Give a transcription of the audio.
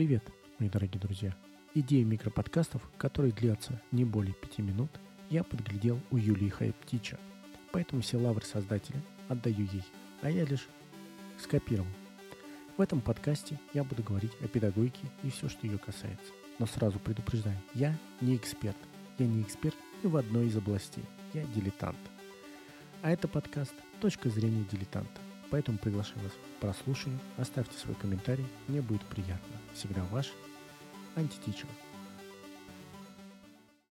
Привет, мои дорогие друзья! Идею микроподкастов, которые длятся не более пяти минут, я подглядел у Юлии Хайптича, поэтому все лавры создателя отдаю ей, а я лишь скопировал. В этом подкасте я буду говорить о педагогике и все, что ее касается. Но сразу предупреждаю, я не эксперт. Я не эксперт ни в одной из областей. Я дилетант. А это подкаст «Точка зрения дилетанта». Поэтому приглашаю вас к прослушанию. Оставьте свой комментарий, мне будет приятно. Всегда ваш антитичер.